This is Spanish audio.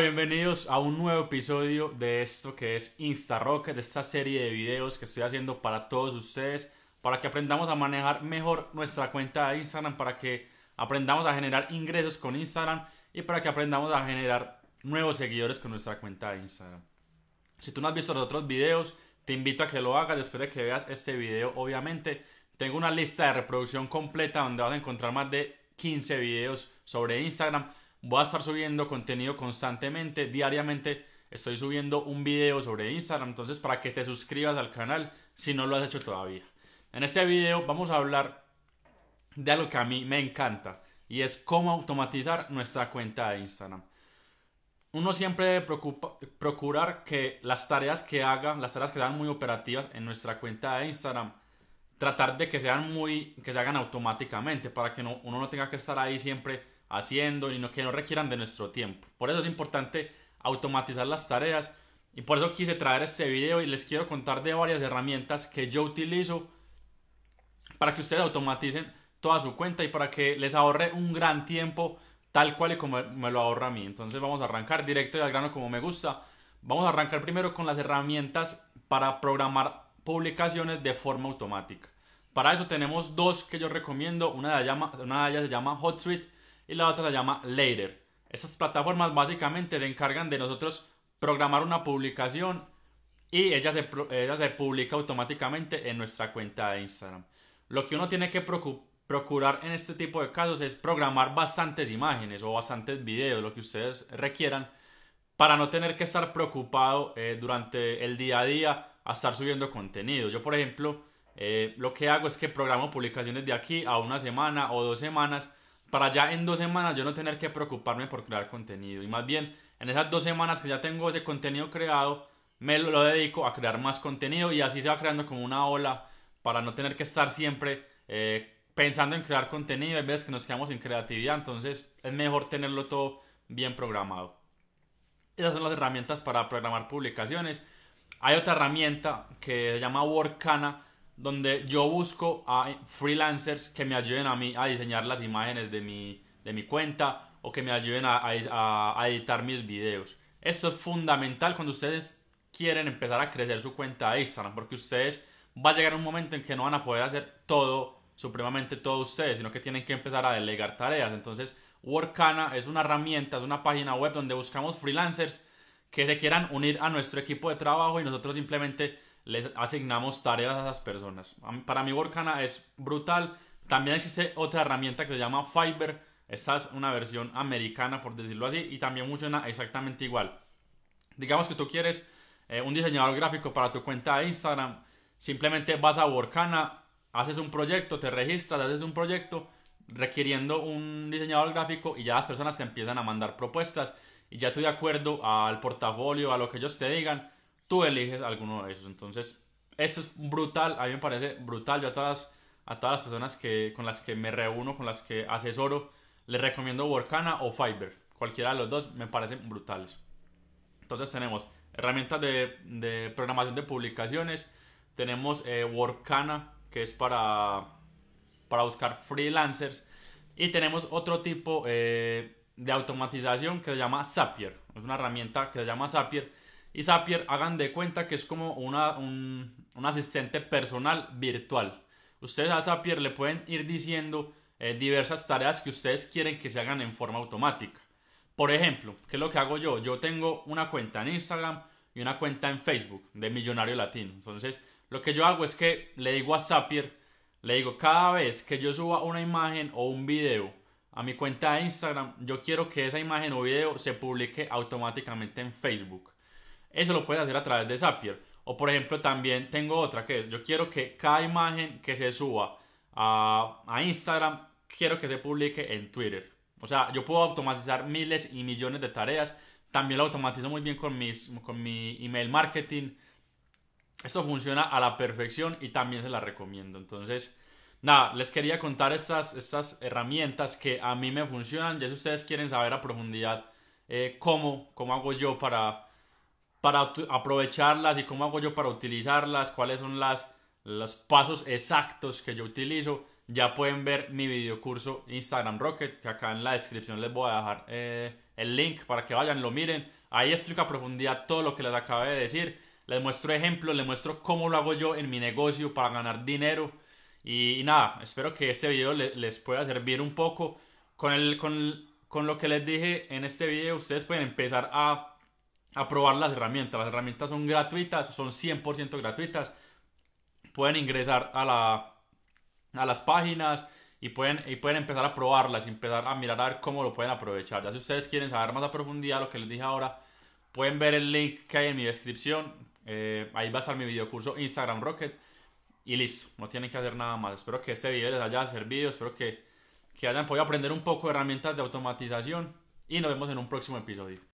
Bienvenidos a un nuevo episodio de esto que es InstaRocket, de esta serie de videos que estoy haciendo para todos ustedes, para que aprendamos a manejar mejor nuestra cuenta de Instagram, para que aprendamos a generar ingresos con Instagram y para que aprendamos a generar nuevos seguidores con nuestra cuenta de Instagram. Si tú no has visto los otros videos, te invito a que lo hagas después de que veas este video, obviamente. Tengo una lista de reproducción completa donde vas a encontrar más de 15 videos sobre Instagram. Voy a estar subiendo contenido constantemente, diariamente. Estoy subiendo un video sobre Instagram, entonces para que te suscribas al canal si no lo has hecho todavía. En este video vamos a hablar de algo que a mí me encanta y es cómo automatizar nuestra cuenta de Instagram. Uno siempre debe procurar que las tareas que haga, las tareas que sean muy operativas en nuestra cuenta de Instagram, tratar de que sean muy, que se hagan automáticamente para que uno no tenga que estar ahí siempre haciendo y no, que no requieran de nuestro tiempo. Por eso es importante automatizar las tareas y por eso quise traer este video y les quiero contar de varias herramientas que yo utilizo para que ustedes automaticen toda su cuenta y para que les ahorre un gran tiempo tal cual y como me lo ahorra a mí. Entonces vamos a arrancar directo y al grano como me gusta. Vamos a arrancar primero con las herramientas para programar publicaciones de forma automática. Para eso tenemos dos que yo recomiendo. Una de, ellas, una de ellas se llama HotSuite y la otra se llama Later. Estas plataformas básicamente se encargan de nosotros programar una publicación y ella se, ella se publica automáticamente en nuestra cuenta de Instagram. Lo que uno tiene que procurar en este tipo de casos es programar bastantes imágenes o bastantes videos, lo que ustedes requieran, para no tener que estar preocupado eh, durante el día a día a estar subiendo contenido. Yo, por ejemplo, eh, lo que hago es que programo publicaciones de aquí a una semana o dos semanas para ya en dos semanas yo no tener que preocuparme por crear contenido. Y más bien, en esas dos semanas que ya tengo ese contenido creado, me lo, dedico a crear más contenido y así se va creando como una ola para no tener que estar siempre eh, pensando en crear contenido. Hay veces que nos quedamos sin creatividad, entonces es mejor tenerlo todo bien programado. Esas son las herramientas para programar publicaciones. Hay otra herramienta que se llama Workana donde yo busco a freelancers que me ayuden a mí a diseñar las imágenes de mi, de mi cuenta o que me ayuden a, editar mis videos. Esto es fundamental cuando ustedes quieren empezar a crecer su cuenta de Instagram, porque ustedes va a llegar un momento en que no van a poder hacer todo, supremamente todo ustedes, sino que tienen que empezar a delegar tareas. Entonces, Workana es una herramienta, es una página web donde buscamos freelancers que se quieran unir a nuestro equipo de trabajo y nosotros simplemente les asignamos tareas a esas personas. Para mí Workana es brutal. También existe otra herramienta que se llama Fiverr. Esta es una versión americana, por decirlo así, y también funciona exactamente igual. Digamos que tú quieres eh, un diseñador gráfico para tu cuenta de Instagram. Simplemente vas a Workana, haces un proyecto, te registras, haces un proyecto requiriendo un diseñador gráfico y ya las personas te empiezan a mandar propuestas y ya tú de acuerdo al portafolio, a lo que ellos te digan, tú eliges alguno de esos. Entonces, esto es brutal, a mí me parece brutal. Yo a todas, a todas las personas que, con las que me reúno, con las que asesoro, les recomiendo Workana o Fiverr. Cualquiera de los dos me parecen brutales. Entonces tenemos herramientas de, de programación de publicaciones. Tenemos eh, Workana, que es para, para buscar freelancers. Y tenemos otro tipo eh, de automatización que se llama Zapier. Es una herramienta que se llama Zapier y Zapier hagan de cuenta que es como una, un, asistente personal virtual. Ustedes a Zapier le pueden ir diciendo eh, diversas tareas que ustedes quieren que se hagan en forma automática. Por ejemplo, ¿qué es lo que hago yo? Yo tengo una cuenta en Instagram y una cuenta en Facebook de Millonario Latino. Entonces, lo que yo hago es que le digo a Zapier, le digo cada vez que yo suba una imagen o un video a mi cuenta de Instagram, yo quiero que esa imagen o video se publique automáticamente en Facebook. Eso lo puedes hacer a través de Zapier. O por ejemplo, también tengo otra que es, yo quiero que cada imagen que se suba a, a Instagram, quiero que se publique en Twitter. O sea, yo puedo automatizar miles y millones de tareas. También lo automatizo muy bien con, mis, con mi email marketing. Esto funciona a la perfección y también se la recomiendo. Entonces, nada, les quería contar estas, estas herramientas que a mí me funcionan. Ya si ustedes quieren saber a profundidad eh, cómo, cómo hago yo para para aprovecharlas y cómo hago yo para utilizarlas, cuáles son las, los pasos exactos que yo utilizo, ya pueden ver mi video curso Instagram Rocket, que acá en la descripción les voy a dejar eh, el link para que vayan, lo miren. Ahí explico a profundidad todo lo que les acabé de decir. Les muestro ejemplos, les muestro cómo lo hago yo en mi negocio para ganar dinero. Y, nada, espero que este video les pueda servir un poco. Con, el, con, con lo que les dije en este video, ustedes pueden empezar a, a probar las herramientas. Las herramientas son gratuitas, son 100% gratuitas. Pueden ingresar a, la, a las páginas y pueden, y pueden empezar a probarlas y empezar a mirar a ver cómo lo pueden aprovechar. Ya si ustedes quieren saber más a profundidad lo que les dije ahora, pueden ver el link que hay en mi descripción. Eh, ahí va a estar mi video curso Instagram Rocket. Y listo, no tienen que hacer nada más. Espero que este video les haya servido, espero que, que hayan podido aprender un poco de herramientas de automatización y nos vemos en un próximo episodio.